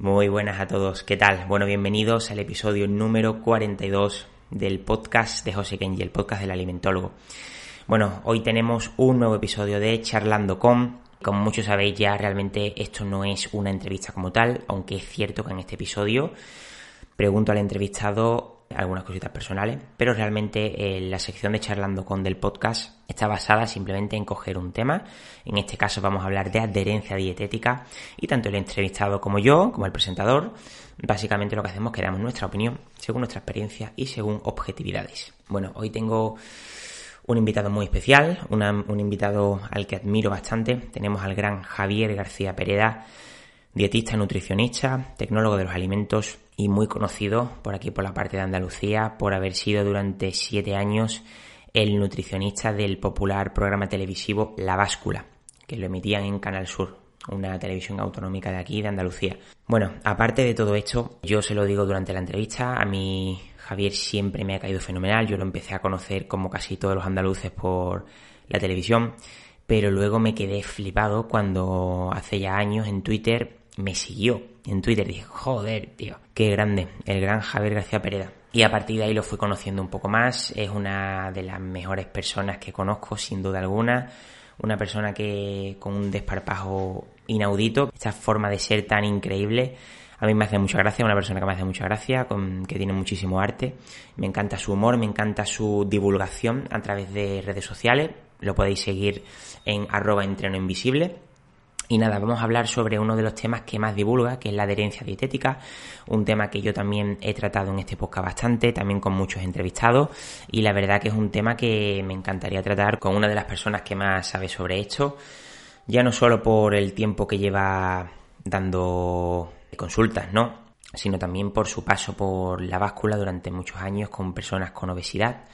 Muy buenas a todos, ¿qué tal? Bueno, bienvenidos al episodio número 42 del podcast de José Kenji, el podcast del alimentólogo. Bueno, hoy tenemos un nuevo episodio de Charlando con. Como muchos sabéis ya, realmente esto no es una entrevista como tal, aunque es cierto que en este episodio pregunto al entrevistado algunas cositas personales, pero realmente eh, la sección de charlando con del podcast está basada simplemente en coger un tema. En este caso vamos a hablar de adherencia dietética y tanto el entrevistado como yo, como el presentador, básicamente lo que hacemos es que damos nuestra opinión según nuestra experiencia y según objetividades. Bueno, hoy tengo un invitado muy especial, un invitado al que admiro bastante. Tenemos al gran Javier García Pereda, dietista, nutricionista, tecnólogo de los alimentos y muy conocido por aquí por la parte de Andalucía por haber sido durante siete años el nutricionista del popular programa televisivo La Báscula, que lo emitían en Canal Sur, una televisión autonómica de aquí, de Andalucía. Bueno, aparte de todo esto, yo se lo digo durante la entrevista, a mí Javier siempre me ha caído fenomenal, yo lo empecé a conocer como casi todos los andaluces por la televisión, pero luego me quedé flipado cuando hace ya años en Twitter me siguió en Twitter. Dije, joder, tío, qué grande, el gran Javier García Pereda. Y a partir de ahí lo fui conociendo un poco más. Es una de las mejores personas que conozco, sin duda alguna. Una persona que con un desparpajo inaudito, esta forma de ser tan increíble, a mí me hace mucha gracia, una persona que me hace mucha gracia, con, que tiene muchísimo arte. Me encanta su humor, me encanta su divulgación a través de redes sociales. Lo podéis seguir en arroba entreno invisible y nada, vamos a hablar sobre uno de los temas que más divulga, que es la adherencia dietética, un tema que yo también he tratado en este podcast bastante, también con muchos entrevistados, y la verdad que es un tema que me encantaría tratar con una de las personas que más sabe sobre esto, ya no solo por el tiempo que lleva dando consultas, ¿no? sino también por su paso por la báscula durante muchos años con personas con obesidad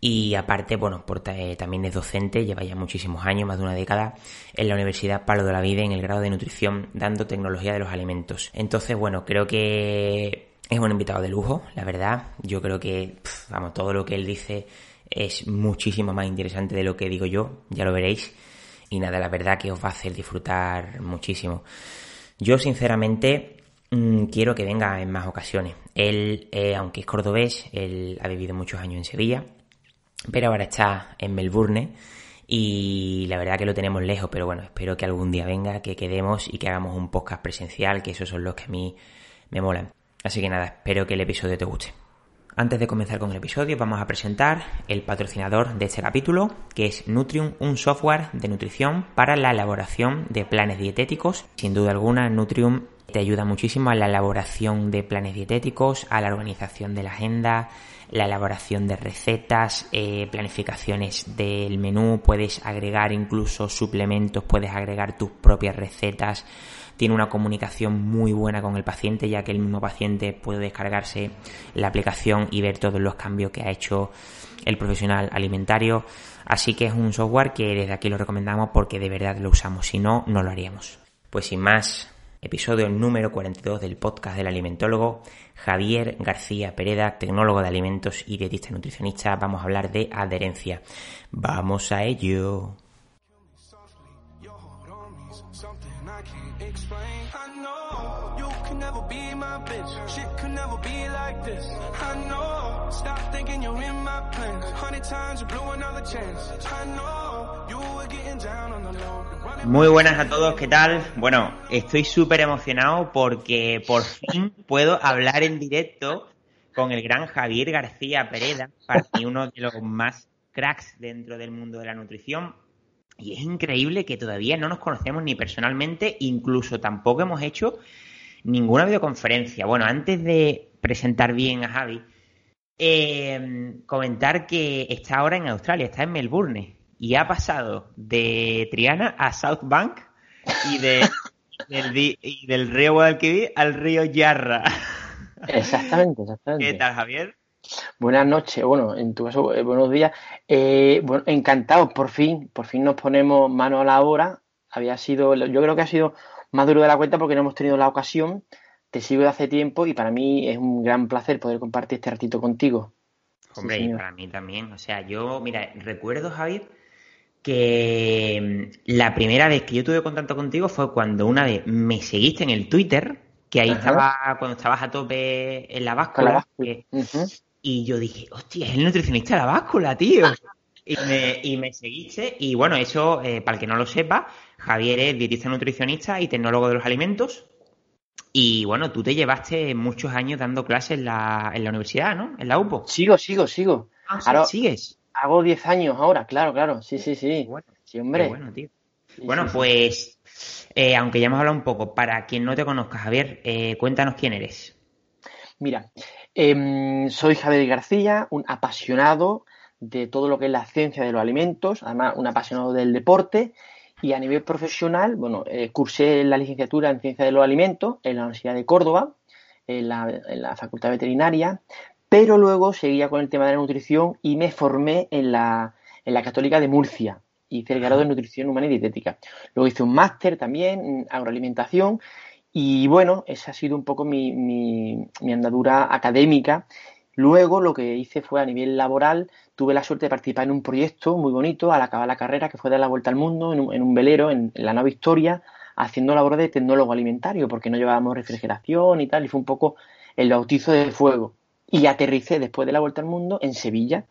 y aparte, bueno, eh, también es docente, lleva ya muchísimos años, más de una década, en la Universidad Palo de la Vida en el grado de nutrición, dando tecnología de los alimentos. Entonces, bueno, creo que es un invitado de lujo, la verdad. Yo creo que, vamos, todo lo que él dice es muchísimo más interesante de lo que digo yo, ya lo veréis. Y nada, la verdad que os va a hacer disfrutar muchísimo. Yo, sinceramente, mm, quiero que venga en más ocasiones. Él, eh, aunque es cordobés, él ha vivido muchos años en Sevilla pero ahora está en Melbourne y la verdad que lo tenemos lejos, pero bueno, espero que algún día venga, que quedemos y que hagamos un podcast presencial, que esos son los que a mí me molan. Así que nada, espero que el episodio te guste. Antes de comenzar con el episodio, vamos a presentar el patrocinador de este capítulo, que es Nutrium, un software de nutrición para la elaboración de planes dietéticos. Sin duda alguna, Nutrium te ayuda muchísimo a la elaboración de planes dietéticos, a la organización de la agenda, la elaboración de recetas, eh, planificaciones del menú, puedes agregar incluso suplementos, puedes agregar tus propias recetas. Tiene una comunicación muy buena con el paciente, ya que el mismo paciente puede descargarse la aplicación y ver todos los cambios que ha hecho el profesional alimentario. Así que es un software que desde aquí lo recomendamos porque de verdad lo usamos, si no, no lo haríamos. Pues sin más, episodio número 42 del podcast del alimentólogo. Javier García Pereda, tecnólogo de alimentos y dietista nutricionista. Vamos a hablar de adherencia. Vamos a ello. Muy buenas a todos, ¿qué tal? Bueno, estoy súper emocionado porque por fin puedo hablar en directo con el gran Javier García Pereda, para mí uno de los más cracks dentro del mundo de la nutrición. Y es increíble que todavía no nos conocemos ni personalmente, incluso tampoco hemos hecho ninguna videoconferencia. Bueno, antes de presentar bien a Javi, eh, comentar que está ahora en Australia, está en Melbourne y ha pasado de Triana a South Bank y, de, del, río Guadalquivir al río Yarra. Exactamente, exactamente. ¿Qué tal, Javier? Buenas noches, bueno, en tu caso, eh, buenos días. Eh, bueno, encantados, por fin, por fin nos ponemos mano a la obra. Había sido, yo creo que ha sido más duro de la cuenta porque no hemos tenido la ocasión. Te sigo de hace tiempo y para mí es un gran placer poder compartir este ratito contigo. Hombre, y para mí también. O sea, yo, mira, recuerdo, Javier, que mm, la primera vez que yo tuve contacto contigo fue cuando una vez me seguiste en el Twitter, que ahí estaba, cuando estabas a tope en la báscula, y yo dije, hostia, es el nutricionista de la báscula, tío. y, me, y me seguiste, y bueno, eso, eh, para el que no lo sepa, Javier es dietista nutricionista y tecnólogo de los alimentos. Y bueno, tú te llevaste muchos años dando clases en la, en la universidad, ¿no? En la UPO. Sigo, sigo, sigo. Ah, ahora, ¿Sigues? Hago 10 años ahora, claro, claro. Sí, sí, sí. Bueno, sí, hombre. bueno, tío. bueno, pues, eh, aunque ya hemos hablado un poco, para quien no te conozca, Javier, eh, cuéntanos quién eres. Mira, em, soy Javier García, un apasionado de todo lo que es la ciencia de los alimentos, además un apasionado del deporte y a nivel profesional, bueno, eh, cursé la licenciatura en Ciencia de los Alimentos en la Universidad de Córdoba, en la, Facultad Veterinaria, pero luego seguía con el tema de la nutrición y me formé en la, en la Católica de Murcia. Hice el grado de Nutrición Humana y Dietética. Luego hice un máster también en agroalimentación y bueno, esa ha sido un poco mi, mi, mi andadura académica Luego lo que hice fue a nivel laboral, tuve la suerte de participar en un proyecto muy bonito al acabar la carrera que fue dar la vuelta al mundo en un, velero en, la nave Victoria, haciendo labor de tecnólogo alimentario porque no llevábamos refrigeración y tal, y fue un poco el bautizo de fuego. Y aterricé después de la vuelta al mundo en Sevilla,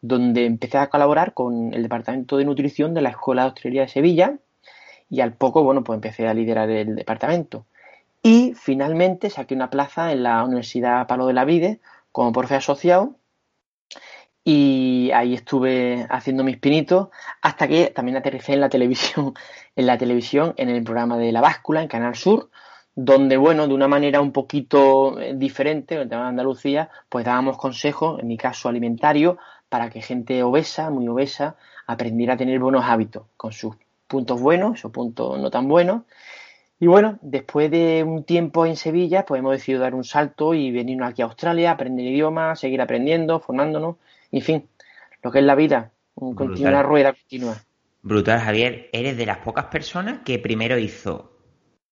donde empecé a colaborar con el departamento de nutrición de la Escuela de Hostelería de Sevilla y al poco, bueno, pues empecé a liderar el departamento. Y finalmente saqué una plaza en la Universidad Palo de la Vide como profe asociado. Y ahí estuve haciendo mis pinitos hasta que también aterricé en la televisión, en la televisión, en el programa de La Báscula, en Canal Sur, donde, bueno, de una manera un poquito eh, diferente, en el tema de Andalucía, pues dábamos consejos, en mi caso alimentario, para que gente obesa, muy obesa, aprendiera a tener buenos hábitos, con sus puntos buenos o puntos no tan buenos, y bueno, después de un tiempo en Sevilla, pues hemos decidido dar un salto y venirnos aquí a Australia, aprender idiomas, seguir aprendiendo, formándonos, en fin, lo que es la vida, un una rueda continua. Brutal, Javier. Eres de las pocas personas que primero hizo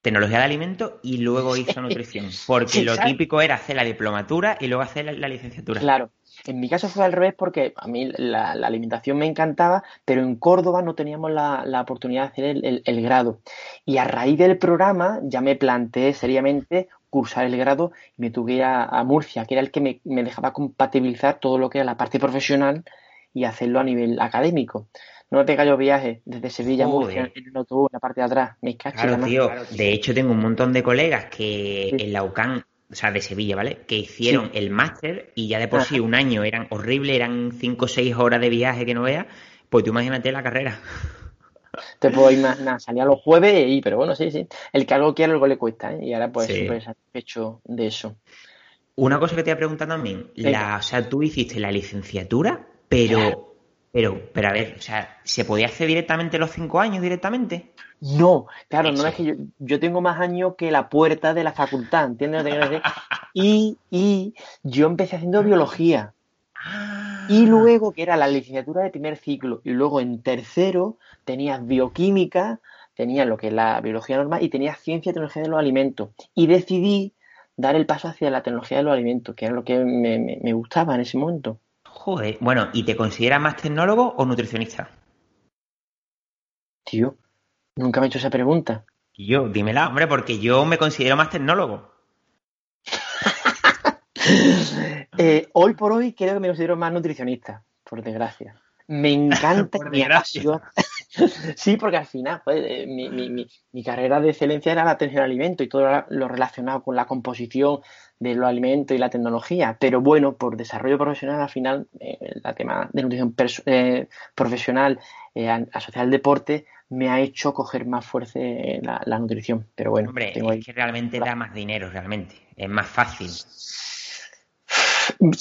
tecnología de alimentos y luego hizo nutrición. Porque lo típico era hacer la diplomatura y luego hacer la licenciatura. Claro, en mi caso fue al revés porque a mí la, alimentación me encantaba, pero en Córdoba no teníamos la, oportunidad de hacer el, grado. Y a raíz del programa ya me planteé seriamente cursar el grado y me tuve a, a Murcia, que era el que me, dejaba compatibilizar todo lo que era la parte profesional y hacerlo a nivel académico. No me pega yo viaje desde Sevilla Murcia en el autobús, en la parte de atrás. Me claro, tío. De hecho, tengo un montón de colegas que en la UCAN o sea, de Sevilla, ¿vale? Que hicieron el máster y ya de por sí un año eran horribles, eran 5 o 6 horas de viaje que no veas, pues tú imagínate la carrera. Te puedo imaginar, salía los jueves y, pero bueno, sí, sí. El que algo quiere, algo le cuesta, ¿eh? Y ahora pues súper satisfecho de eso. Una cosa que te voy a preguntar también, la, o sea, tú hiciste la licenciatura, pero, pero, pero a ver, o sea, ¿se podía hacer directamente los 5 años directamente? No, claro, no es que yo, yo, tengo más años que la puerta de la facultad, ¿entiendes? Y, y yo empecé haciendo biología. Y ah. luego, que era la licenciatura de primer ciclo, y luego en tercero tenías bioquímica, tenías lo que es la biología normal y tenías ciencia y tecnología de los alimentos. Y decidí dar el paso hacia la tecnología de los alimentos, que era lo que me, me gustaba en ese momento. Joder, bueno, ¿y te consideras más tecnólogo o nutricionista? Tío, Nunca me he hecho esa pregunta. Yo, dímela, hombre, porque yo me considero más tecnólogo. Eh, hoy por hoy creo que me considero más nutricionista, por desgracia. Me encanta por desgracia. sí, porque al final pues, eh, mi, carrera de excelencia era la atención al alimento y todo lo relacionado con la composición de los alimentos y la tecnología. Pero bueno, por desarrollo profesional, al final, eh, el tema de nutrición profesional asociada al deporte me ha hecho coger más fuerza la, nutrición. Pero bueno, Hombre, es que realmente da más dinero, realmente. Es más fácil.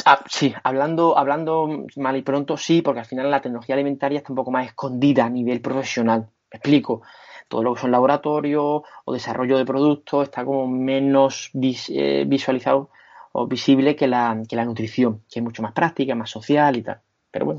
Ah, sí, hablando, hablando mal y pronto, sí, porque al final la tecnología alimentaria está un poco más escondida a nivel profesional. Me explico. Todo lo que son laboratorios o desarrollo de productos está como menos eh, visualizado o visible que la, que la nutrición, que es mucho más práctica, más social y tal.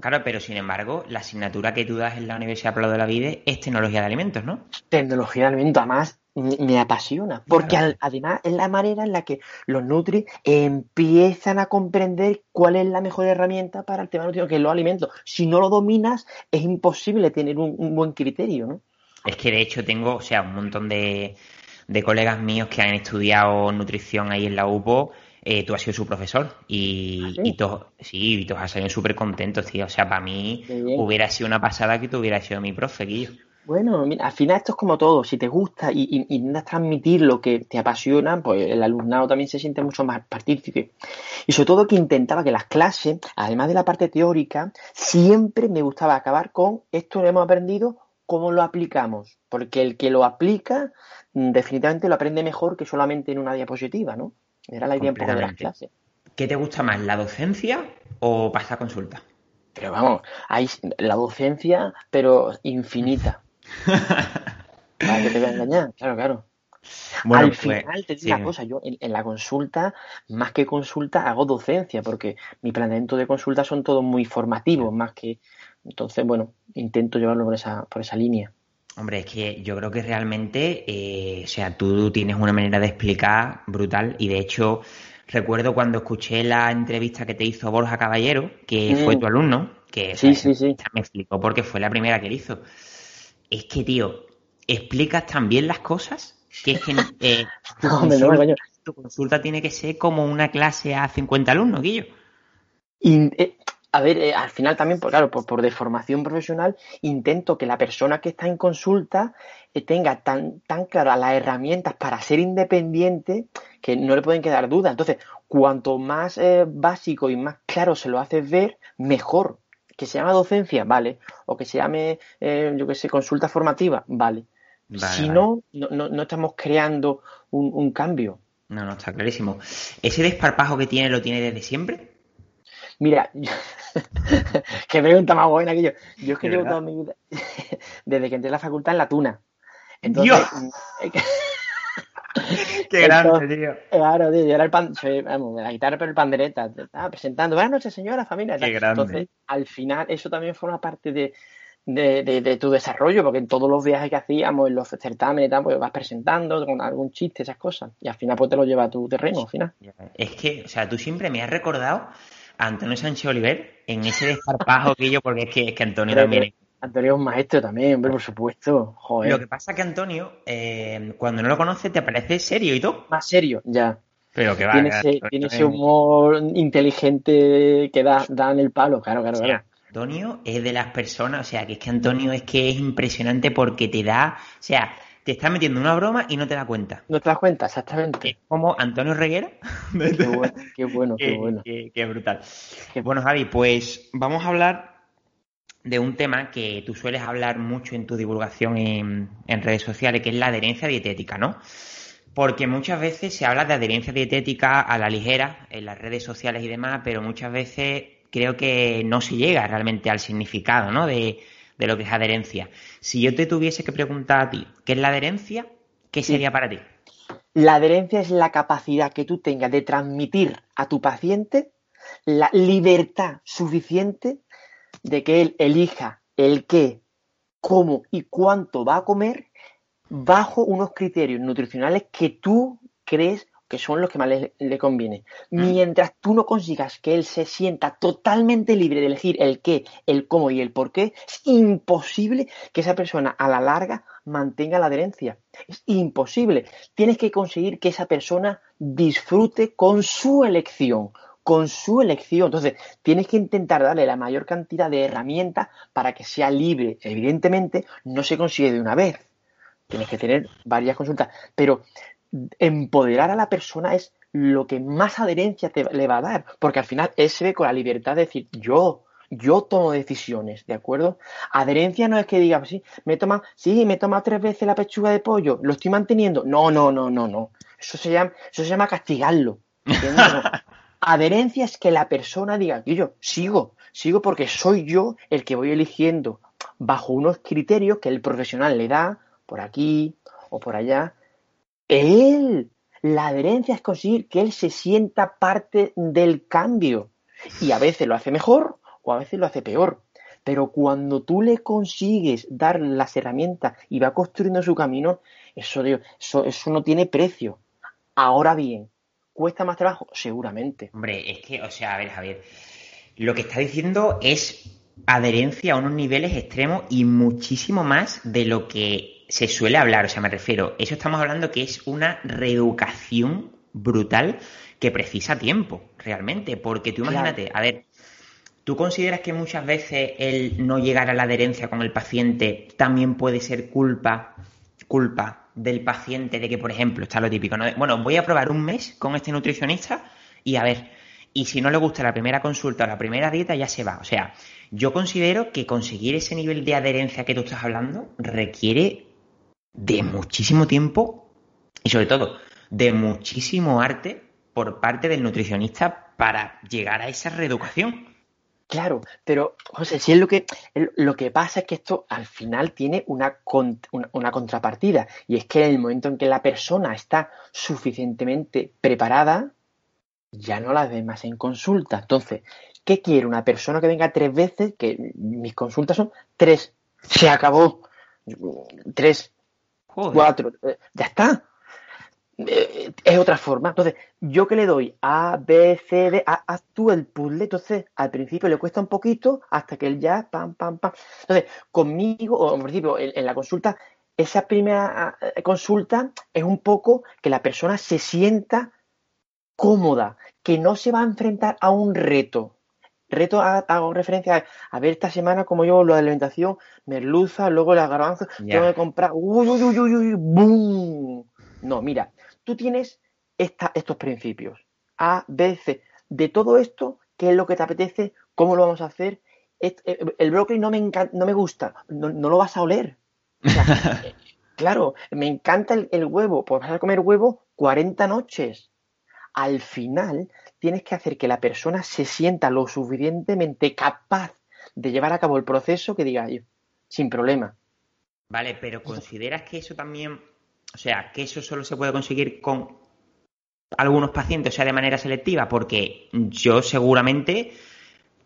Claro, pero sin embargo, la asignatura que tú das en la Universidad Pablo de la Vida es tecnología de alimentos, ¿no? Tecnología de alimentos, además me apasiona, porque además es la manera en la que los Nutri empiezan a comprender cuál es la mejor herramienta para el tema nutrición, que es los alimentos. Si no lo dominas, es imposible tener un, buen criterio, ¿no? Es que de hecho tengo, o sea, un montón de, de colegas míos que han estudiado nutrición ahí en la UPO, eh, tú has sido su profesor y, ¿Ah, sí? y todos, sí, y todos has salido súper contentos, tío. O sea, para mí hubiera sido una pasada que tú hubieras sido mi profe, Guillo. Bueno, mira, al final esto es como todo, si te gusta y, y, y, intentas transmitir lo que te apasiona, pues el alumnado también se siente mucho más partícipe. Y sobre todo que intentaba que las clases, además de la parte teórica, siempre me gustaba acabar con esto lo hemos aprendido, ¿cómo lo aplicamos? Porque el que lo aplica mm, definitivamente lo aprende mejor que solamente en una diapositiva, ¿no? Era la idea un poco de las clases. ¿Qué te gusta más, la docencia o pasar consulta? Pero vamos, hay la docencia, pero infinita. Para que te voy a engañar, claro, claro. Bueno, Al pues, final te digo sí. una cosa, yo en, en, la consulta, más que consulta, hago docencia, porque mi planteamiento de consulta son todos muy formativos, más que. Entonces, bueno, intento llevarlo por esa, por esa línea. Hombre, es que yo creo que realmente, eh, o sea, tú tienes una manera de explicar brutal y de hecho recuerdo cuando escuché la entrevista que te hizo Borja Caballero, que mm. fue tu alumno, que sí, sí, sí. me explicó porque fue la primera que él hizo. Es que, tío, explicas tan bien las cosas que es que eh, tu, no, consulta, no, tu, consulta, tiene que ser como una clase a 50 alumnos, Guillo. Y, eh, a ver, eh, al final también, pues, claro, por, por, deformación profesional, intento que la persona que está en consulta eh, tenga tan, tan claras las herramientas para ser independiente que no le pueden quedar dudas. Entonces, cuanto más eh, básico y más claro se lo haces ver, mejor. Que se llama docencia, vale. O que se llame, yo qué sé, consulta formativa, vale. Vale, si vale. No, no, no, estamos creando un, un, cambio. No, no, está clarísimo. ¿Ese desparpajo que tiene lo tiene desde siempre? Mira. qué pregunta más buena que yo. Yo es que llevo toda mi vida, desde que entré a la facultad en la tuna. Entonces, Qué grande, tío. Claro, tío, yo era el pan, soy, vamos, la guitarra pero el pandereta, estaba presentando, buenas noches señora, familia. Qué grande. Entonces, al final, eso también forma parte de, de, de, de, tu desarrollo, porque en todos los viajes que hacíamos, en los certámenes y tal, pues vas presentando con algún chiste, esas cosas, y al final pues te lo lleva a tu terreno, al final. Es que, o sea, tú siempre me has recordado Antonio Sánchez Oliver en ese desparpajo que yo, porque es que, es que Antonio Pero también... Antonio es un maestro también, hombre, por supuesto. Joder. Lo que pasa es que Antonio, eh, cuando no lo conoces, te parece serio y todo. Más serio, ya. Pero que va. Tiene, ese, tiene ese humor inteligente que da, da en el palo, claro, claro, o sea, claro. Antonio es de las personas, o sea, que es que Antonio es que es impresionante porque te da, o sea, te está metiendo una broma y no te das cuenta. No te das cuenta, exactamente. Es como Antonio Reguera. Qué bueno, qué bueno, qué, bueno. Qué, qué brutal. Qué... Bueno, Javi, pues vamos a hablar de un tema que tú sueles hablar mucho en tu divulgación en, en, redes sociales, que es la adherencia dietética, ¿no? Porque muchas veces se habla de adherencia dietética a la ligera en las redes sociales y demás, pero muchas veces creo que no se llega realmente al significado, ¿no? De, de lo que es adherencia. Si yo te tuviese que preguntar a ti, ¿qué es la adherencia? ¿Qué sería sí. para ti? La adherencia es la capacidad que tú tengas de transmitir a tu paciente la libertad suficiente de que él elija el qué, cómo y cuánto va a comer bajo unos criterios nutricionales que tú crees que son los que más le, le, conviene. Mientras tú no consigas que él se sienta totalmente libre de elegir el qué, el cómo y el por qué, es imposible que esa persona a la larga mantenga la adherencia. Es imposible. Tienes que conseguir que esa persona disfrute con su elección, con su elección. Entonces, tienes que intentar darle la mayor cantidad de herramientas para que sea libre. Evidentemente, no se consigue de una vez. Tienes que tener varias consultas. Pero empoderar a la persona es lo que más adherencia te, le va a dar. Porque al final él se ve con la libertad de decir, yo, yo tomo decisiones, ¿de acuerdo? Adherencia no es que diga, sí, me toma, sí, me toma tres veces la pechuga de pollo, lo estoy manteniendo. No, no, no, no, no. Eso se llama, eso se llama castigarlo. Adherencia es que la persona diga, yo sigo, sigo porque soy yo el que voy eligiendo bajo unos criterios que el profesional le da por aquí o por allá. Él, la adherencia es conseguir que él se sienta parte del cambio. Y a veces lo hace mejor o a veces lo hace peor. Pero cuando tú le consigues dar las herramientas y va construyendo su camino, eso, eso, eso no tiene precio. Ahora bien, ¿Cuesta más trabajo? Seguramente. Hombre, es que, o sea, a ver, Javier, lo que está diciendo es adherencia a unos niveles extremos y muchísimo más de lo que se suele hablar, o sea, me refiero, eso estamos hablando que es una reeducación brutal que precisa tiempo, realmente, porque tú imagínate, a ver, ¿tú consideras que muchas veces el no llegar a la adherencia con el paciente también puede ser culpa, culpa del paciente de que, por ejemplo, está lo típico, ¿no? bueno, voy a probar un mes con este nutricionista y a ver, y si no le gusta la primera consulta o la primera dieta, ya se va. O sea, yo considero que conseguir ese nivel de adherencia que tú estás hablando requiere de muchísimo tiempo y sobre todo de muchísimo arte por parte del nutricionista para llegar a esa reeducación. Claro, pero José, si es lo que lo que pasa es que esto al final tiene una, una, contrapartida y es que en el momento en que la persona está suficientemente preparada, ya no la ve más en consulta. Entonces, ¿qué quiere una persona que venga tres veces? Que mis consultas son tres. Se acabó. Tres, cuatro. Eh, ya está. Eh, es otra forma. Entonces, yo que le doy A, B, C, D, A, haz tú el puzzle. Entonces, al principio le cuesta un poquito hasta que él ya, pam, pam, pam. Entonces, conmigo, o en principio, en, la consulta, esa primera eh, consulta es un poco que la persona se sienta cómoda, que no se va a enfrentar a un reto. Reto hago referencia a, ver esta semana como yo lo de alimentación, merluza, luego la garbanzo, tengo que comprar, uy, uy, uy, uy, uy, boom. No, mira, tú tienes estos principios. A, B, C. De todo esto, ¿qué es lo que te apetece? ¿Cómo lo vamos a hacer? Eh, el brócoli no me, no me gusta, no, lo vas a oler. claro, me encanta el, el, huevo, pues vas a comer huevo 40 noches. Al final, tienes que hacer que la persona se sienta lo suficientemente capaz de llevar a cabo el proceso que diga, sin problema. Vale, pero ¿consideras que eso también o sea, que eso solo se puede conseguir con algunos pacientes, o sea, de manera selectiva, porque yo seguramente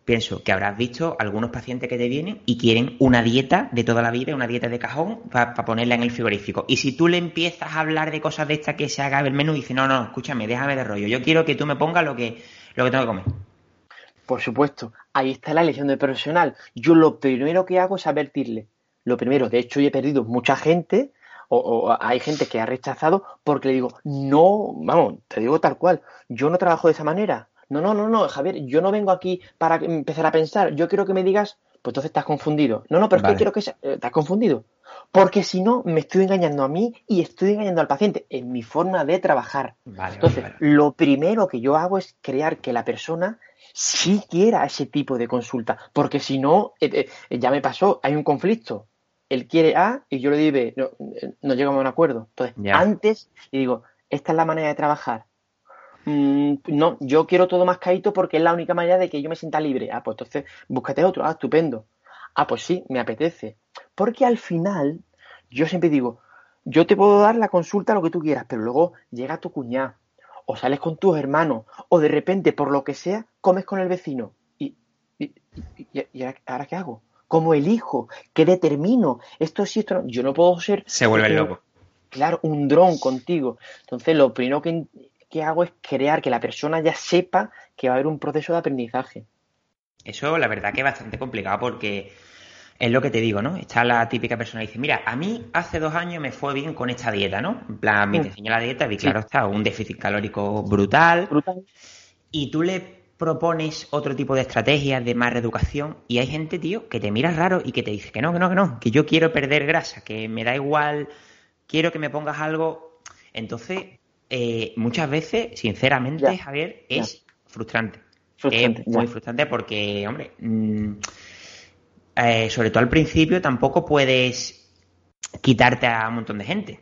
pienso que habrás visto algunos pacientes que te vienen y quieren una dieta de toda la vida, una dieta de cajón, para ponerla en el frigorífico. Y si tú le empiezas a hablar de cosas de estas que se haga el menú, dice, no, no, escúchame, déjame de rollo, yo quiero que tú me pongas lo que, lo que tengo que comer. Por supuesto, ahí está la elección del profesional. Yo lo primero que hago es advertirle. Lo primero, de hecho, yo he perdido mucha gente o, hay gente que ha rechazado porque le digo, no, vamos, te digo tal cual, yo no trabajo de esa manera. No, no, no, no, Javier, yo no vengo aquí para empezar a pensar, yo quiero que me digas, pues entonces estás confundido. No, no, pero es que quiero que sea, eh, estás confundido. Porque si no, me estoy engañando a mí y estoy engañando al paciente en mi forma de trabajar. Entonces, lo primero que yo hago es crear que la persona sí quiera ese tipo de consulta. Porque si no, eh, eh, ya me pasó, hay un conflicto él quiere A y yo le digo B, no, no llegamos a un acuerdo. Entonces, antes, y digo, esta es la manera de trabajar. Mm, no, yo quiero todo más caído porque es la única manera de que yo me sienta libre. Ah, pues entonces, búscate otro. Ah, estupendo. Ah, pues sí, me apetece. Porque al final, yo siempre digo, yo te puedo dar la consulta lo que tú quieras, pero luego llega tu cuñada, o sales con tus hermanos, o de repente, por lo que sea, comes con el vecino. ¿Y, y, y ahora qué hago? ¿Cómo elijo? ¿Qué determino? Esto sí, esto no. Yo no puedo ser. Se vuelve loco. Claro, un dron contigo. Entonces, lo primero que, hago es crear que la persona ya sepa que va a haber un proceso de aprendizaje. Eso, la verdad, que es bastante complicado porque es lo que te digo, ¿no? Está la típica persona que dice, mira, a mí hace dos años me fue bien con esta dieta, ¿no? En plan, me mm. la dieta y claro está, un déficit calórico brutal. Brutal. Y tú le propones otro tipo de estrategias de más reeducación y hay gente, tío, que te mira raro y que te dice que no, que no, que no, que yo quiero perder grasa, que me da igual, quiero que me pongas algo. Entonces, eh, muchas veces, sinceramente, Javier, es frustrante. es muy frustrante porque, hombre, mm, eh, sobre todo al principio tampoco puedes quitarte a un montón de gente.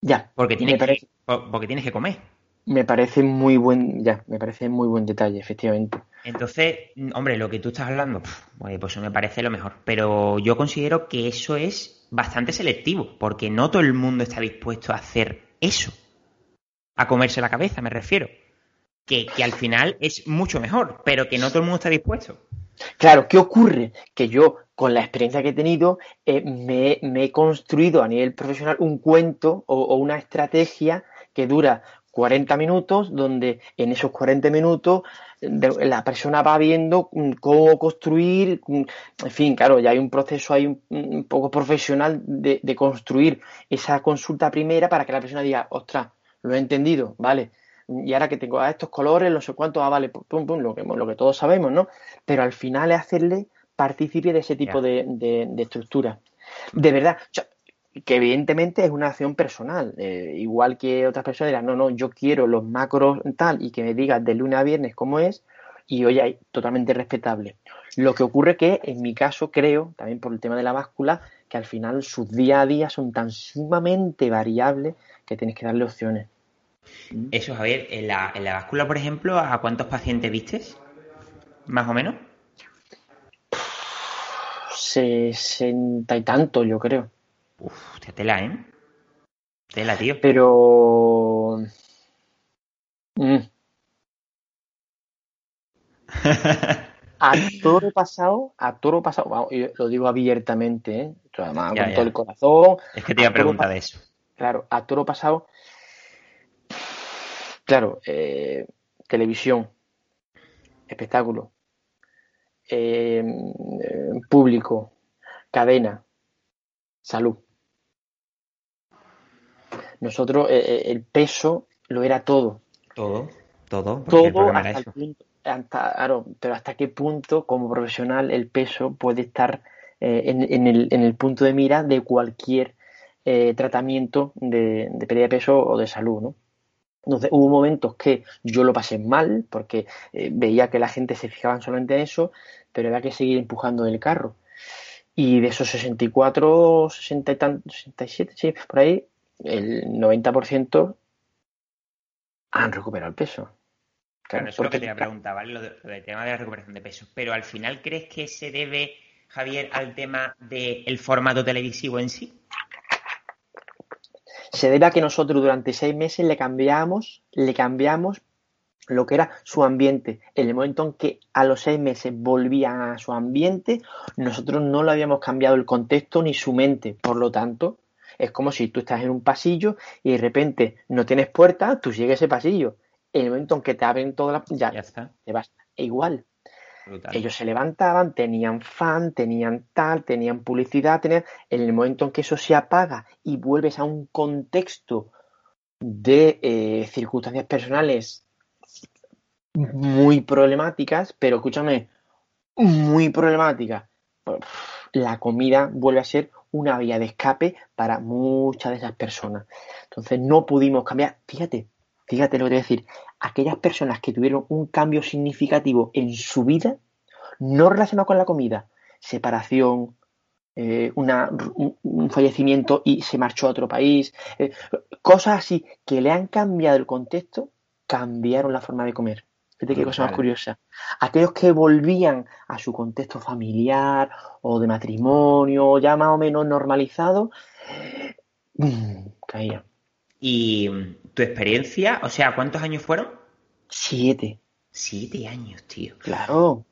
Ya. Porque tienes, que, porque tienes que comer. Me parece muy buen, ya, me parece muy buen detalle, efectivamente. Entonces, hombre, lo que tú estás hablando, pues, pues eso me parece lo mejor. Pero yo considero que eso es bastante selectivo, porque no todo el mundo está dispuesto a hacer eso. A comerse la cabeza, me refiero. Que, que al final es mucho mejor, pero que no todo el mundo está dispuesto. Claro, ¿qué ocurre? Que yo, con la experiencia que he tenido, eh, me, he construido a nivel profesional un cuento o una estrategia que dura 40 minutos donde en esos 40 minutos la persona va viendo mm, cómo construir, mm, en fin, claro, ya hay un proceso ahí un, poco profesional de, construir esa consulta primera para que la persona diga, ostras, lo he entendido, vale, y ahora que tengo a estos colores, no sé cuántos, ah, vale, pum, pum, lo que, lo que todos sabemos, ¿no? Pero al final es hacerle partícipe de ese tipo de, de, estructura. De verdad, que evidentemente es una acción personal. Eh, igual que otras personas dirán, no, no, yo quiero los macros tal y que me digas de lunes a viernes cómo es y oye, totalmente respetable. Lo que ocurre que en mi caso creo, también por el tema de la báscula, que al final sus día a día son tan sumamente variables que tienes que darle opciones. Eso, Javier, en la, en la báscula, por ejemplo, ¿a cuántos pacientes vistes? Más o menos. Sesenta y tanto, yo creo. Uf, te tela, ¿eh? Tela, tío. Pero. Mm. a toro pasado, a toro pasado, lo digo abiertamente, ¿eh? además con todo el corazón. Es que te iba a preguntar de eso. Claro, a toro pasado, claro, eh, televisión, espectáculo, eh, público, cadena, salud. Nosotros eh, eh, el peso lo era todo. Todo, todo. Todo hasta el punto, claro, pero hasta qué punto como profesional el peso puede estar eh, en, el, en, el, punto de mira de cualquier tratamiento de, pérdida de peso o de salud, ¿no? Entonces hubo momentos que yo lo pasé mal porque veía que la gente se fijaba solamente en eso, pero había que seguir empujando el carro. Y de esos 64, 60 y 67, sí, por ahí, el 90% han recuperado el peso. Claro, eso es lo que te preguntaba, ¿vale? Lo, del tema de la recuperación de peso. Pero al final, ¿crees que se debe, Javier, al tema del formato televisivo en sí? Se debe a que nosotros durante seis meses le cambiamos, le cambiamos lo que era su ambiente. En el momento en que a los seis meses volvían a su ambiente, nosotros no le habíamos cambiado el contexto ni su mente. Por lo tanto, es como si tú estás en un pasillo y de repente no tienes puerta, tú sigues ese pasillo. En el momento en que te abren todas las... Ya, ya está. Te vas. E Ellos se levantaban, tenían fan, tenían tal, tenían publicidad, tenían... En el momento en que eso se apaga y vuelves a un contexto de eh, circunstancias personales muy problemáticas, pero escúchame, muy problemáticas, la comida vuelve a ser una vía de escape para muchas de esas personas. Entonces no pudimos cambiar, fíjate, fíjate lo que te voy a decir, aquellas personas que tuvieron un cambio significativo en su vida, no relacionado con la comida, separación, eh, un, fallecimiento y se marchó a otro país, eh, cosas así que le han cambiado el contexto, cambiaron la forma de comer. Fíjate qué cosa más curiosa. Aquellos que volvían a su contexto familiar o de matrimonio, ya más o menos normalizado, mm, caían. ¿Y tu experiencia? O sea, ¿cuántos años fueron? Siete. Siete años, tío. Claro.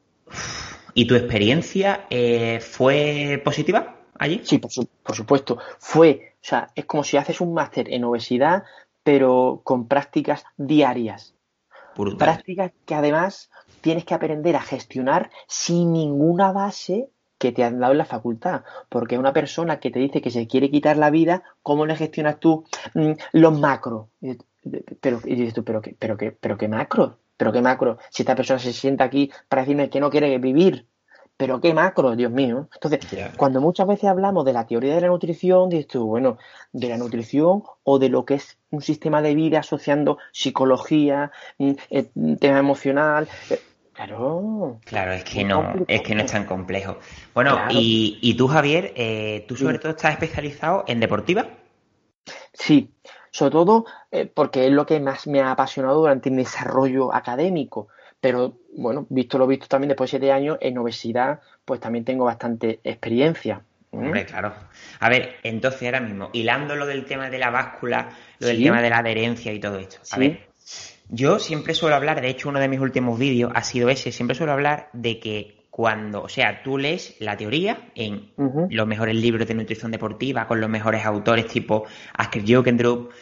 ¿Y tu experiencia eh, fue positiva allí? Sí, por, por, supuesto. Fue, o sea, es como si haces un máster en obesidad, pero con prácticas diarias. Prácticas que además tienes que aprender a gestionar sin ninguna base que te han dado en la facultad. Porque una persona que te dice que se quiere quitar la vida, ¿cómo le gestionas tú mm, los macros? Pero, y dices tú, ¿pero qué, pero, qué, ¿pero qué macro? ¿Pero qué macro? Si esta persona se sienta aquí para decirme que no quiere vivir, pero qué macro, Dios mío. Entonces, cuando muchas veces hablamos de la teoría de la nutrición, dices tú, bueno, de la nutrición o de lo que es un sistema de vida asociando psicología, mm, eh, tema emocional. Eh, claro. Claro, es que no, es que no es tan complejo. Bueno, y, tú, Javier, eh, tú sobre todo estás especializado en deportiva. Sí, sobre todo porque es lo que más me ha apasionado durante mi desarrollo académico pero bueno, visto lo visto también después de siete años, en obesidad, pues también tengo bastante experiencia. Hombre, claro. A ver, entonces ahora mismo, hilando lo del tema de la báscula, lo del tema de la adherencia y todo esto. A ver, yo siempre suelo hablar, de hecho uno de mis últimos vídeos ha sido ese, siempre suelo hablar de que cuando, o sea, tú lees la teoría en los mejores libros de nutrición deportiva con los mejores autores tipo Asker Jokendrup,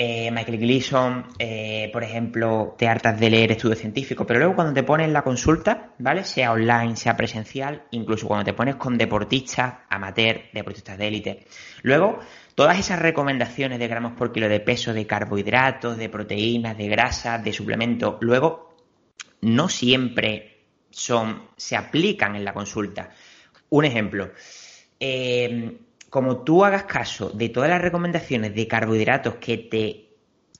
eh, Michael Gleason, eh, por ejemplo, te hartas de leer estudios científicos, pero luego cuando te pones la consulta, ¿vale? Sea online, sea presencial, incluso cuando te pones con deportistas, amateur, deportistas de élite, luego todas esas recomendaciones de gramos por kilo de peso, de carbohidratos, de proteínas, de grasas, de suplementos, luego no siempre son, se aplican en la consulta. Un ejemplo, eh, como tú hagas caso de todas las recomendaciones de carbohidratos que te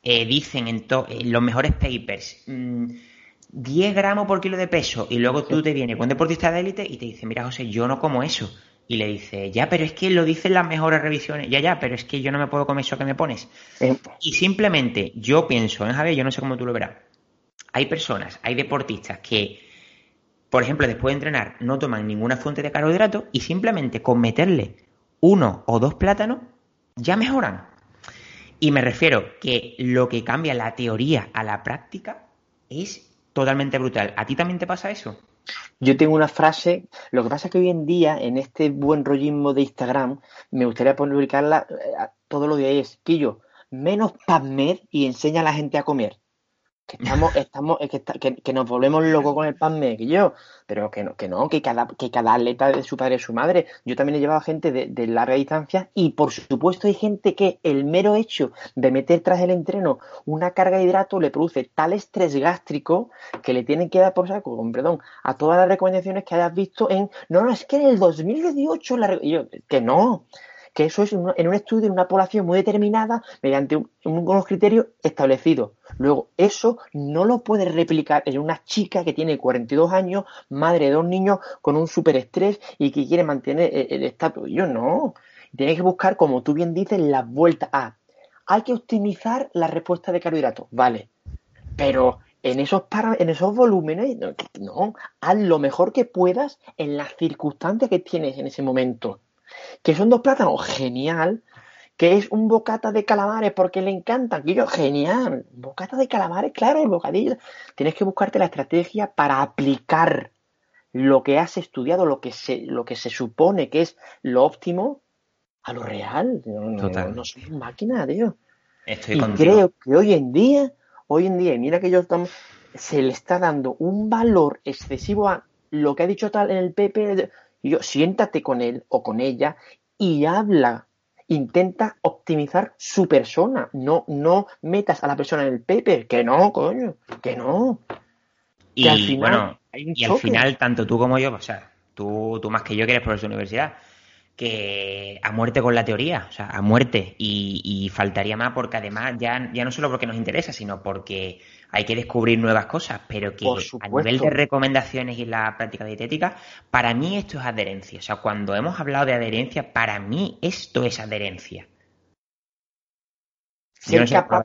eh, dicen en, los mejores papers, 10 mm, gramos por kilo de peso, y luego tú te vienes con un deportista de élite y te dice, mira José, yo no como eso. Y le dice, ya, pero es que lo dicen las mejores revisiones, ya, ya, pero es que yo no me puedo comer eso que me pones. Y simplemente yo pienso, en ¿eh, Javier, yo no sé cómo tú lo verás. Hay personas, hay deportistas que, por ejemplo, después de entrenar, no toman ninguna fuente de carbohidratos y simplemente con meterle uno o dos plátanos, ya mejoran. Y me refiero que lo que cambia la teoría a la práctica es totalmente brutal. ¿A ti también te pasa eso? Yo tengo una frase, lo que pasa es que hoy en día, en este buen rollismo de Instagram, me gustaría publicarla eh, todos los días, Quillo, menos PubMed y enseña a la gente a comer que estamos, estamos, que, que, nos volvemos locos con el pan que yo, pero que no, que no, que cada, que cada atleta de su padre y su madre. Yo también he llevado gente de, de, larga distancia y por supuesto hay gente que el mero hecho de meter tras el entreno una carga de hidrato le produce tal estrés gástrico que le tienen que dar por saco, con perdón, a todas las recomendaciones que hayas visto en, no, no, es que en el 2018 la, yo, que no, que eso es en un estudio en una población muy determinada mediante unos criterios establecidos. Luego, eso no lo puedes replicar en una chica que tiene 42 años, madre de dos niños, con un superestrés y que quiere mantener el estatus. Yo no. Tienes que buscar, como tú bien dices, la vuelta a. Hay que optimizar la respuesta de carbohidratos, vale. Pero en esos, en esos volúmenes, no, haz lo mejor que puedas en las circunstancias que tienes en ese momento que son dos plátanos, genial, que es un bocata de calamares porque le encantan, que yo, genial, bocata de calamares, claro, el bocadillo. Tienes que buscarte la estrategia para aplicar lo que has estudiado, lo que se, lo que se supone que es lo óptimo, a lo real. No, no, soy máquina, tío. Estoy y creo que hoy en día, hoy en día, mira que yo estamos, se le está dando un valor excesivo a lo que ha dicho tal en el PP y yo, siéntate con él o con ella y habla. Intenta optimizar su persona. No, no metas a la persona en el paper. Que no, coño. Que no. Y al final, bueno, y al final, tanto tú como yo, o sea, tú, tú más que yo que eres profesor de universidad, que a muerte con la teoría, o sea, a muerte. Y, faltaría más porque además ya, ya no solo porque nos interesa, sino porque hay que descubrir nuevas cosas, pero que a nivel de recomendaciones y la práctica dietética, para mí esto es adherencia. O sea, cuando hemos hablado de adherencia, para mí esto es adherencia. Ser capaz...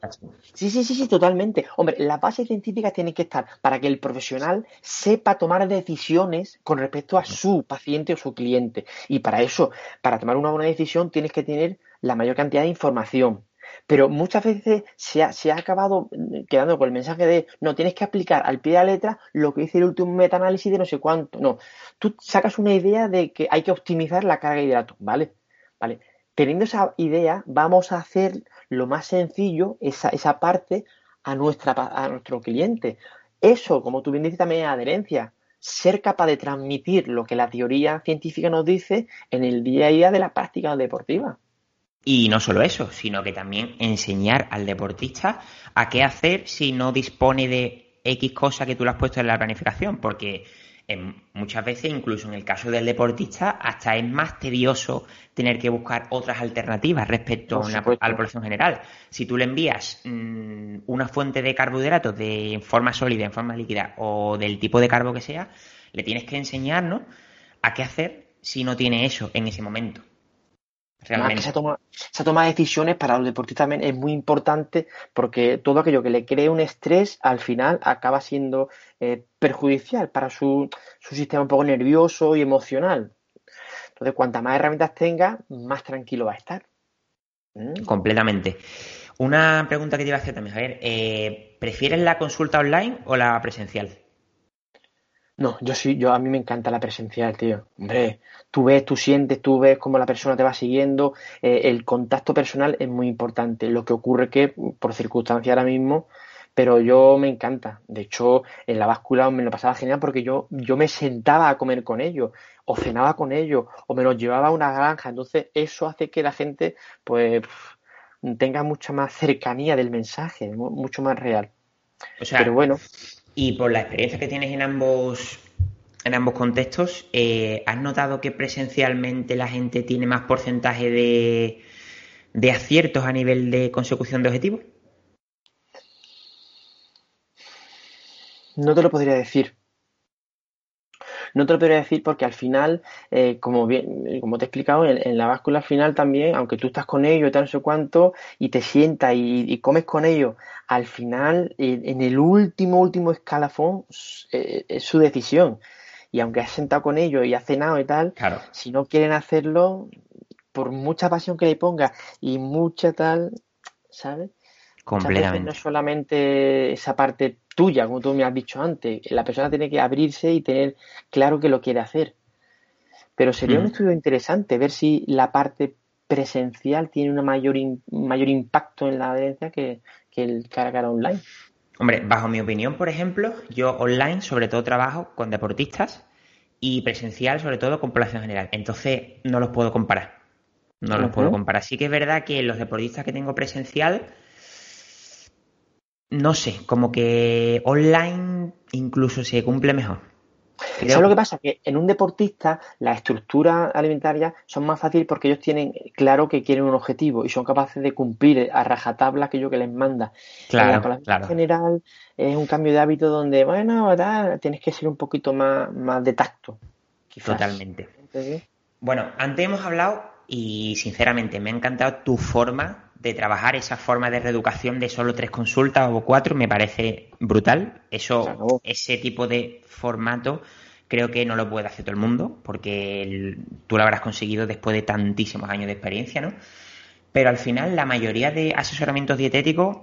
Sí, sí, sí, sí, totalmente. Hombre, la base científica tiene que estar para que el profesional sepa tomar decisiones con respecto a su paciente o su cliente. Y para eso, para tomar una buena decisión, tienes que tener la mayor cantidad de información. Pero muchas veces se ha, se ha acabado quedando con el mensaje de no, tienes que aplicar al pie de la letra lo que dice el último metaanálisis de no sé cuánto. No, tú sacas una idea de que hay que optimizar la carga de hidratos, ¿vale? Vale. Teniendo esa idea, vamos a hacer lo más sencillo, esa, esa parte, a, nuestra, a nuestro cliente. Eso, como tú bien dices, también es adherencia. Ser capaz de transmitir lo que la teoría científica nos dice en el día a día de la práctica deportiva. Y no solo eso, sino que también enseñar al deportista a qué hacer si no dispone de X cosa que tú le has puesto en la planificación, porque muchas veces, incluso en el caso del deportista, hasta es más tedioso tener que buscar otras alternativas respecto a, la población general. Si tú le envías mm, una fuente de carbohidratos de forma sólida, en forma líquida o del tipo de carbo que sea, le tienes que enseñar ¿no? a qué hacer si no tiene eso en ese momento. Realmente. esa toma, esa toma de decisiones para los deportistas también es muy importante porque todo aquello que le cree un estrés al final acaba siendo eh, perjudicial para su, su, sistema un poco nervioso y emocional. Entonces, cuanta más herramientas tenga, más tranquilo va a estar. ¿Mm? Completamente. Una pregunta que te iba a hacer también, Javier. Eh, ¿Prefieres la consulta online o la presencial? No, yo sí, yo a mí me encanta la presencial, tío. Hombre, tú ves, tú sientes, tú ves cómo la persona te va siguiendo. eh, el contacto personal es muy importante. Lo que ocurre que, por circunstancia ahora mismo, pero yo me encanta. De hecho, en la báscula me lo pasaba genial porque yo, yo me sentaba a comer con ellos, o cenaba con ellos, o me los llevaba a una granja. Entonces, eso hace que la gente, pues, tenga mucha más cercanía del mensaje, mu- mucho más real. O Pero sea, bueno, y por la experiencia que tienes en ambos, en ambos contextos, eh, ¿has notado que presencialmente la gente tiene más porcentaje de, de aciertos a nivel de consecución de objetivos? no te lo podría decir. No te lo podría decir porque al final, eh, como bien, eh, como te he explicado, en, en la báscula al final también, aunque tú estás con ellos y tal, no sé cuánto, y te sientas y, y comes con ellos, al final, en, en el último, último escalafón, eh, es su decisión. Y aunque has sentado con ellos y has cenado y tal, Claro, si no quieren hacerlo, por mucha pasión que le pongas y mucha tal, ¿sabes? Veces no completamente. solamente esa parte tuya, como tú me has dicho antes, la persona tiene que abrirse y tener claro que lo quiere hacer. Pero sería un Ujú. estudio interesante ver si la parte presencial tiene una mayor, in- mayor impacto en la adherencia que, que el cara a cara online. Hombre, bajo mi opinión, por ejemplo, yo online sobre todo trabajo con deportistas y presencial sobre todo con población general. Entonces no los puedo comparar. No los puedo comparar. Sí que es verdad que los deportistas que tengo presencial, no sé, como que online incluso se cumple mejor. ¿Sabes lo Creo, que pasa? Que en un deportista las estructuras alimentarias son más fáciles porque ellos tienen claro que quieren un objetivo y son capaces de cumplir a rajatabla aquello que les manda. En la claro, claro, general es un cambio de hábito donde, bueno, tal, tienes que ser un poquito más, más de tacto, quizás. totalmente. Bueno, antes hemos hablado y sinceramente me ha encantado tu forma de trabajar, esa forma de reeducación de solo tres consultas o cuatro, me parece brutal. Eso, ese tipo de formato creo que no lo puede hacer todo el mundo, porque el- tú lo habrás conseguido después de tantísimos años de experiencia, ¿no? Pero al final la mayoría de asesoramientos dietéticos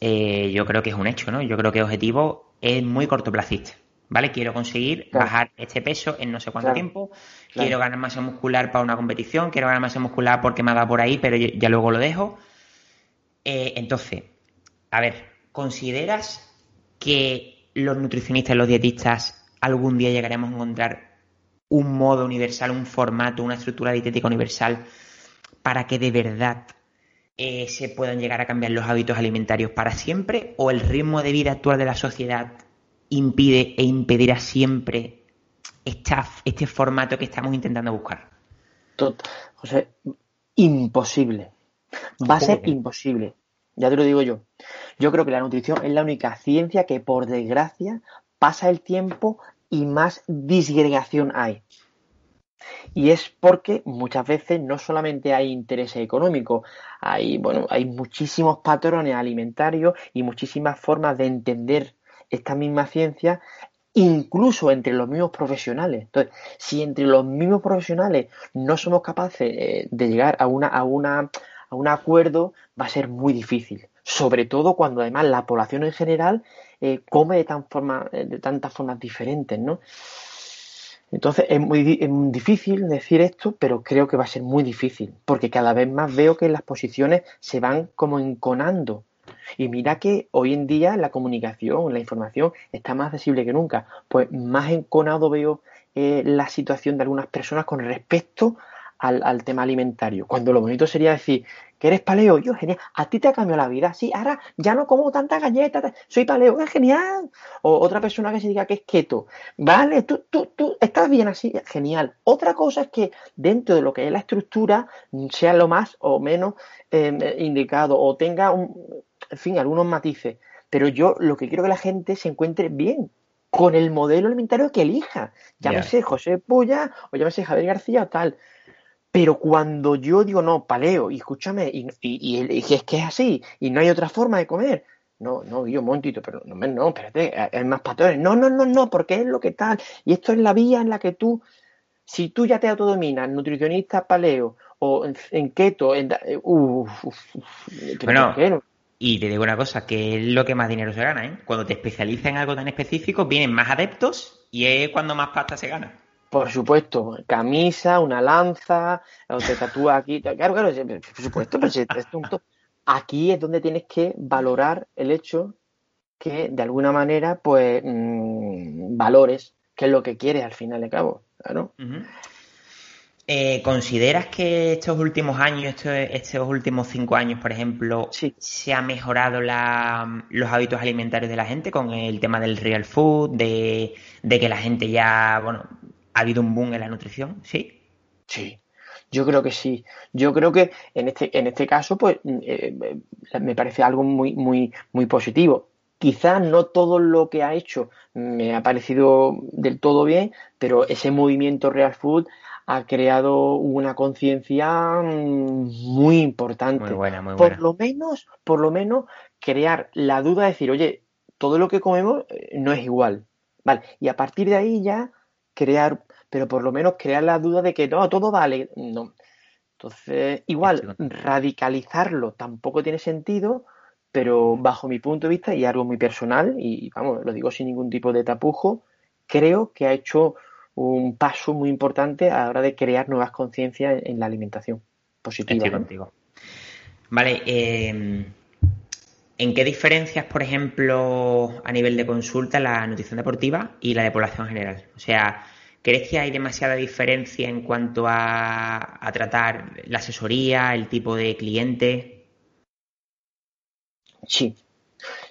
eh, yo creo que es un hecho, ¿no? Yo creo que el objetivo es muy cortoplacista, ¿vale? Quiero conseguir Claro, bajar este peso en no sé cuánto claro, tiempo, quiero ganar masa muscular para una competición, quiero ganar masa muscular porque me ha dado por ahí, pero ya ya luego lo dejo. Eh, entonces, a ver, ¿consideras que los nutricionistas y los dietistas algún día llegaremos a encontrar un modo universal, un formato, una estructura dietética universal para que de verdad eh, se puedan llegar a cambiar los hábitos alimentarios para siempre? ¿O el ritmo de vida actual de la sociedad impide e impedirá siempre esta- este formato que estamos intentando buscar? Tot- José, imposible. Va a ser imposible. Ya te lo digo yo. Yo creo que la nutrición es la única ciencia que, por desgracia, pasa el tiempo y más disgregación hay. Y es porque muchas veces no solamente hay interés económico, hay, bueno, hay muchísimos patrones alimentarios y muchísimas formas de entender esta misma ciencia, incluso entre los mismos profesionales. Entonces, si entre los mismos profesionales no somos capaces eh, de llegar a una, a una, a un acuerdo, va a ser muy difícil. Sobre todo cuando además la población en general eh, come de, tan forma, eh, de tantas formas diferentes, ¿no? Entonces es muy difícil decir esto, pero creo que va a ser muy difícil, porque cada vez más veo que las posiciones se van como enconando. Y mira que hoy en día la comunicación, la información está más accesible que nunca. Pues más enconado veo eh, la situación de algunas personas con respecto al, tema alimentario. Cuando lo bonito sería decir que eres paleo, yo genial, a ti te ha cambiado la vida, sí, ahora ya no como tantas galletas, soy paleo, es genial. O otra persona que se diga que es keto, vale, tú, tú, tú estás bien así, genial. Otra cosa es que dentro de lo que es la estructura sea lo más o menos eh, indicado o tenga un, en fin, algunos matices. Pero yo lo que quiero que la gente se encuentre bien con el modelo alimentario que elija. Llámese José Puya o llámese Javier García o tal. Pero cuando yo digo no, paleo, y escúchame, y, y, y, y es que es así, y no hay otra forma de comer. No, no, yo un momentito, pero no, no, espérate, hay más patrones. No, no, no, no, porque es lo que tal. Y esto es la vía en la que tú, si tú ya te autodominas, nutricionista paleo, o en, en keto, en, uf, uf, uf, ¿pero Bueno, por qué? Y te digo una cosa, que es lo que más dinero se gana, ¿eh? Cuando te especializas en algo tan específico, vienen más adeptos y es cuando más pasta se gana. Por supuesto, camisa, una lanza, o te tatúas aquí. Claro, claro, por supuesto, pero si aquí es donde tienes que valorar el hecho que de alguna manera, pues, mmm, valores qué es lo que quieres al final de cabo. Claro. Eh, ¿Consideras que estos últimos años, estos, estos, últimos cinco años, por ejemplo, se ha mejorado los hábitos alimentarios de la gente con el tema del real food, de, que la gente ya, bueno, ha habido un boom en la nutrición? ¿Sí? Sí, yo creo que sí. Yo creo que en este, en este caso, pues, eh, me parece algo muy, muy, muy positivo. Quizás no todo lo que ha hecho me ha parecido del todo bien, pero ese movimiento Real Food ha creado una conciencia mm, muy importante. Muy buena, muy buena. Por lo menos, por lo menos, crear la duda de decir, oye, todo lo que comemos eh, no es igual. Vale, y a partir de ahí ya crear, pero por lo menos crear la duda de que no, todo vale. No. Entonces, igual, radicalizarlo tampoco tiene sentido, pero bajo mi punto de vista y algo muy personal, y vamos, lo digo sin ningún tipo de tapujo, creo que ha hecho un paso muy importante a la hora de crear nuevas conciencias en la alimentación positiva. Estoy contigo. Vale, eh, ¿en qué diferencias, por ejemplo, a nivel de consulta, la nutrición deportiva y la de población general? O sea, ¿crees que hay demasiada diferencia en cuanto a, a tratar la asesoría, el tipo de cliente? Sí,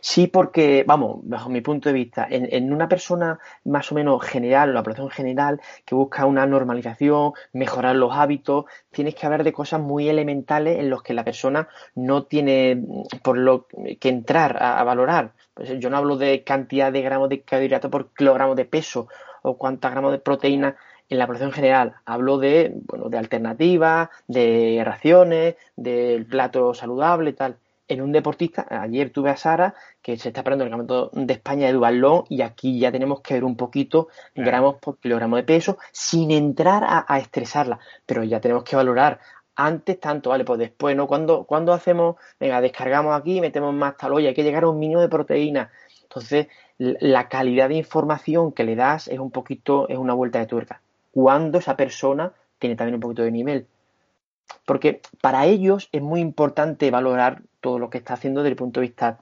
Sí, porque, vamos, bajo mi punto de vista, en, una persona más o menos general, la población general, que busca una normalización, mejorar los hábitos, tienes que hablar de cosas muy elementales en los que la persona no tiene mm, por lo que entrar a, valorar. Pues yo no hablo de cantidad de gramos de carbohidratos por kilogramo de peso o cuántos gramos de proteína en la población general. Hablo de, bueno, de alternativas, de raciones, del plato saludable tal en un deportista, ayer tuve a Sara, que se está esperando el campeonato de España de Duvalón, y aquí ya tenemos que ver un poquito gramos por kilogramo de peso, sin entrar a, estresarla, pero ya tenemos que valorar antes tanto, vale, pues después, ¿no? Cuando, cuando hacemos, venga, descargamos aquí, metemos más tal, oye, hay que llegar a un mínimo de proteína. Entonces, la calidad de información que le das es un poquito, es una vuelta de tuerca. Cuando esa persona tiene también un poquito de nivel. Porque para ellos es muy importante valorar todo lo que está haciendo desde el punto de vista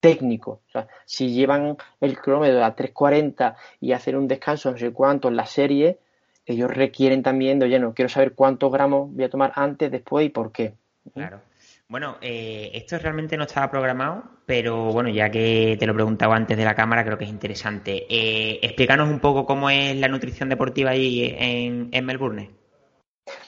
técnico. O sea, si llevan el cronómetro a 3.40 y hacen un descanso no sé cuánto en la serie, ellos requieren también de, oye, no, quiero saber cuántos gramos voy a tomar antes, después y por qué. Claro. Bueno, eh, esto realmente no estaba programado, pero bueno, ya que te lo he preguntado antes de la cámara, creo que es interesante. Eh, explícanos un poco cómo es la nutrición deportiva ahí en, en Melbourne.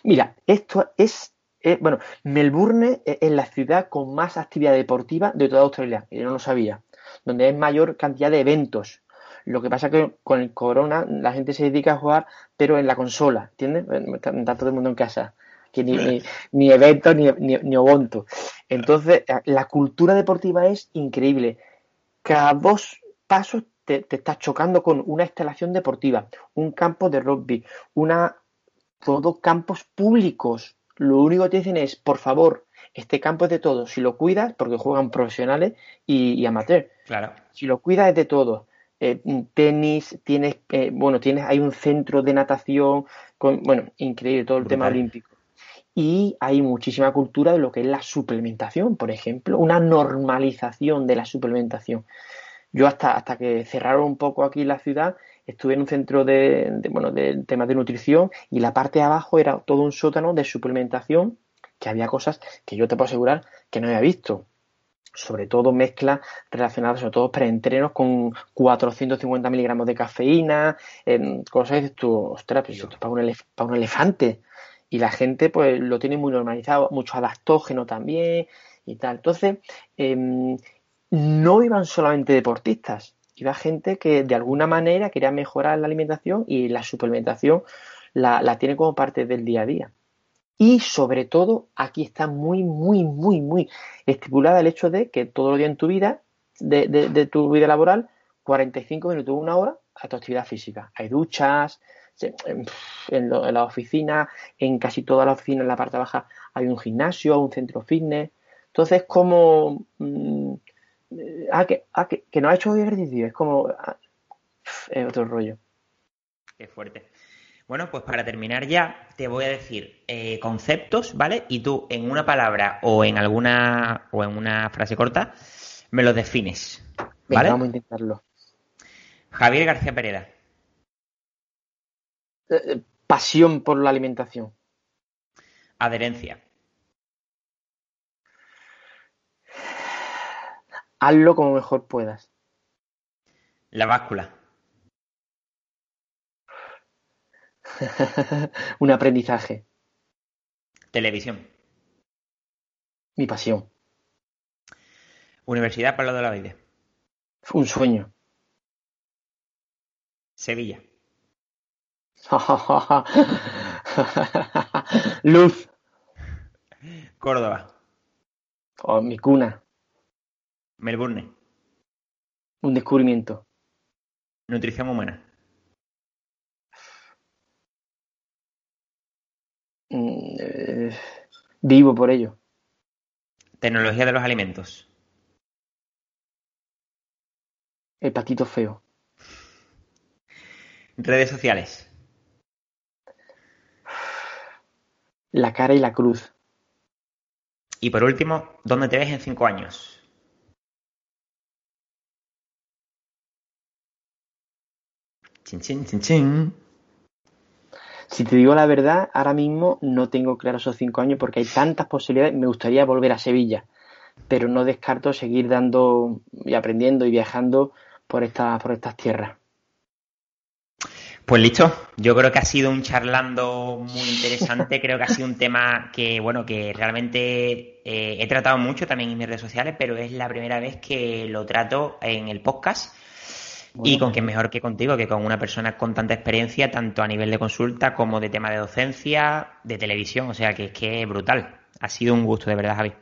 Mira, esto es eh, bueno, Melbourne es la ciudad con más actividad deportiva de toda Australia, yo no lo sabía, donde hay mayor cantidad de eventos. Lo que pasa es que con el corona la gente se dedica a jugar, pero en la consola, ¿entiendes? Está, todo el mundo en casa. Que ni, ni, eventos ni, ni, ni Entonces, la cultura deportiva es increíble. Cada dos pasos te, te estás chocando con una instalación deportiva, un campo de rugby, una todos campos públicos lo único que te dicen es, por favor, este campo es de todos. Si lo cuidas, porque juegan profesionales y, y amateur. Claro. Si lo cuidas es de todos. Eh, tenis, tienes, eh, bueno, tienes, hay un centro de natación, con, bueno, increíble todo el tema olímpico. Y hay muchísima cultura de lo que es la suplementación, por ejemplo, una normalización de la suplementación. Yo hasta, hasta que cerraron un poco aquí la ciudad, estuve en un centro de, bueno, de temas de nutrición y la parte de abajo era todo un sótano de suplementación que había cosas que yo te puedo asegurar que no había visto. Sobre todo mezclas relacionadas, sobre todo preentrenos con 450 miligramos de cafeína, cosas de tu, ostras, pues esto es para un, para un elefante. Y la gente pues lo tiene muy normalizado, mucho adaptógeno también y tal. Entonces, em, no iban solamente deportistas, iba gente que de alguna manera quería mejorar la alimentación y la suplementación la, tiene como parte del día a día. Y sobre todo, aquí está muy, muy, muy, muy estipulada el hecho de que todo el día en tu vida, de, tu vida laboral, 45 minutos, una hora a tu actividad física. Hay duchas, en, en, la oficina, en casi toda la oficina, en la parte baja, hay un gimnasio, un centro fitness. Entonces, como... Mm, ah, que, ah, que, no ha hecho ejercicio, es como... Ah, es otro rollo. Qué fuerte. Bueno, pues para terminar ya, te voy a decir eh, conceptos, ¿vale? Y tú en una palabra o en alguna o en una frase corta me los defines. ¿vale? vamos a intentarlo. Javier García Pereda. Eh, eh, pasión por la alimentación. Adherencia. Hazlo como mejor puedas. La báscula. Un aprendizaje. Televisión. Mi pasión. Universidad Pablo de la Vida. Un sueño. Sevilla. Luz. Córdoba. Oh, mi cuna. Melbourne. Un descubrimiento. Nutrición humana. Mm, eh, vivo por ello. Tecnología de los alimentos. El patito feo. Redes sociales. La cara y la cruz. Y por último, ¿dónde te ves en cinco años? Chin, chin, chin, chin. Si te digo la verdad, ahora mismo no tengo claro esos cinco años porque hay tantas posibilidades. Me gustaría volver a Sevilla, pero no descarto seguir dando y aprendiendo y viajando por, esta, por estas tierras. Pues listo, yo creo que ha sido un charlando muy interesante, creo que ha sido un tema que, bueno, que realmente eh, he tratado mucho también en mis redes sociales, pero es la primera vez que lo trato en el podcast y con quién mejor que contigo, que con una persona con tanta experiencia, tanto a nivel de consulta como de tema de docencia, de televisión, o sea que es que es brutal. Ha sido un gusto, de verdad, Javi.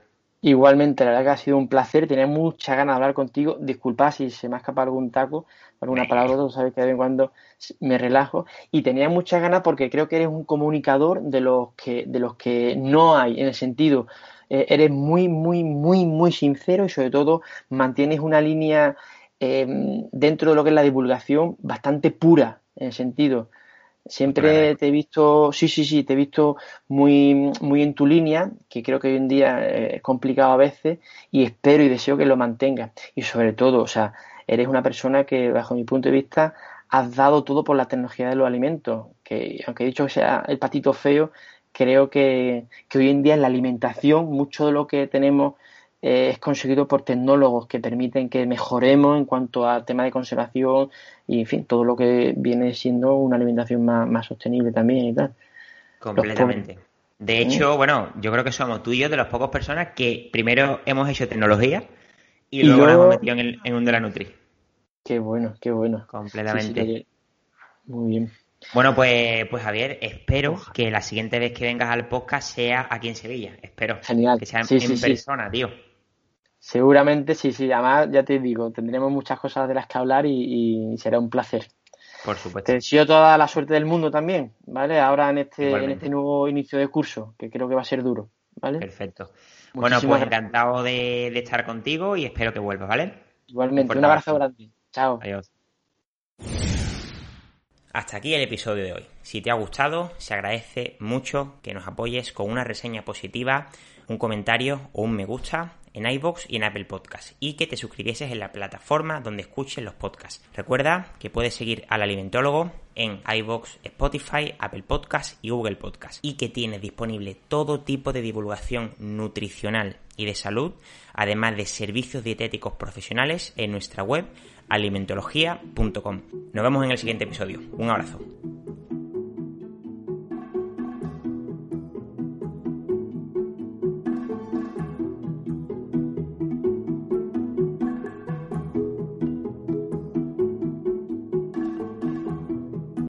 Igualmente, la verdad que ha sido un placer, tenía mucha ganas de hablar contigo. Disculpa si se me ha escapado algún taco, alguna palabra, tú sabes que de vez en cuando me relajo. Y tenía muchas ganas porque creo que eres un comunicador de los que, de los que no hay, en el sentido, eh, eres muy, muy, muy, muy sincero y sobre todo mantienes una línea eh, dentro de lo que es la divulgación bastante pura, en el sentido Siempre te he visto, sí, sí, sí, te he visto muy, muy en tu línea, que creo que hoy en día es complicado a veces, y espero y deseo que lo mantengas. Y sobre todo, o sea, eres una persona que, bajo mi punto de vista, has dado todo por la tecnología de los alimentos, que aunque he dicho que sea el patito feo, creo que, que hoy en día en la alimentación, mucho de lo que tenemos eh, es conseguido por tecnólogos que permiten que mejoremos en cuanto a tema de conservación y, en fin, todo lo que viene siendo una alimentación más, sostenible también y tal. Completamente. De hecho, bueno, yo creo que somos tú y yo de las pocas personas que primero hemos hecho tecnología y, luego, nos hemos metido en, un de la Nutri. Qué bueno, qué bueno. Completamente. muy bien. Bueno, pues, pues Javier, espero que la siguiente vez que vengas al podcast sea aquí en Sevilla. Espero. Genial. Que sea en, persona, tío. Seguramente sí, sí. Además, ya te digo, tendremos muchas cosas de las que hablar y, será un placer. Por supuesto. Te deseo toda la suerte del mundo también, ¿vale? Ahora en este, en este nuevo inicio de curso, que creo que va a ser duro, ¿vale? Perfecto. bueno, pues encantado de, estar contigo y espero que vuelvas, ¿vale? Igualmente, un, abrazo grande. Chao. Adiós. Hasta aquí el episodio de hoy. Si te ha gustado, se agradece mucho que nos apoyes con una reseña positiva, un comentario o un me gusta en iBox y en Apple Podcast y que te suscribieses en la plataforma donde escuches los podcasts. Recuerda que puedes seguir al alimentólogo en iBox, Spotify, Apple Podcast y Google Podcast y que tienes disponible todo tipo de divulgación nutricional y de salud, además de servicios dietéticos profesionales en nuestra web alimentología.com. Nos vemos en el siguiente episodio. Un abrazo.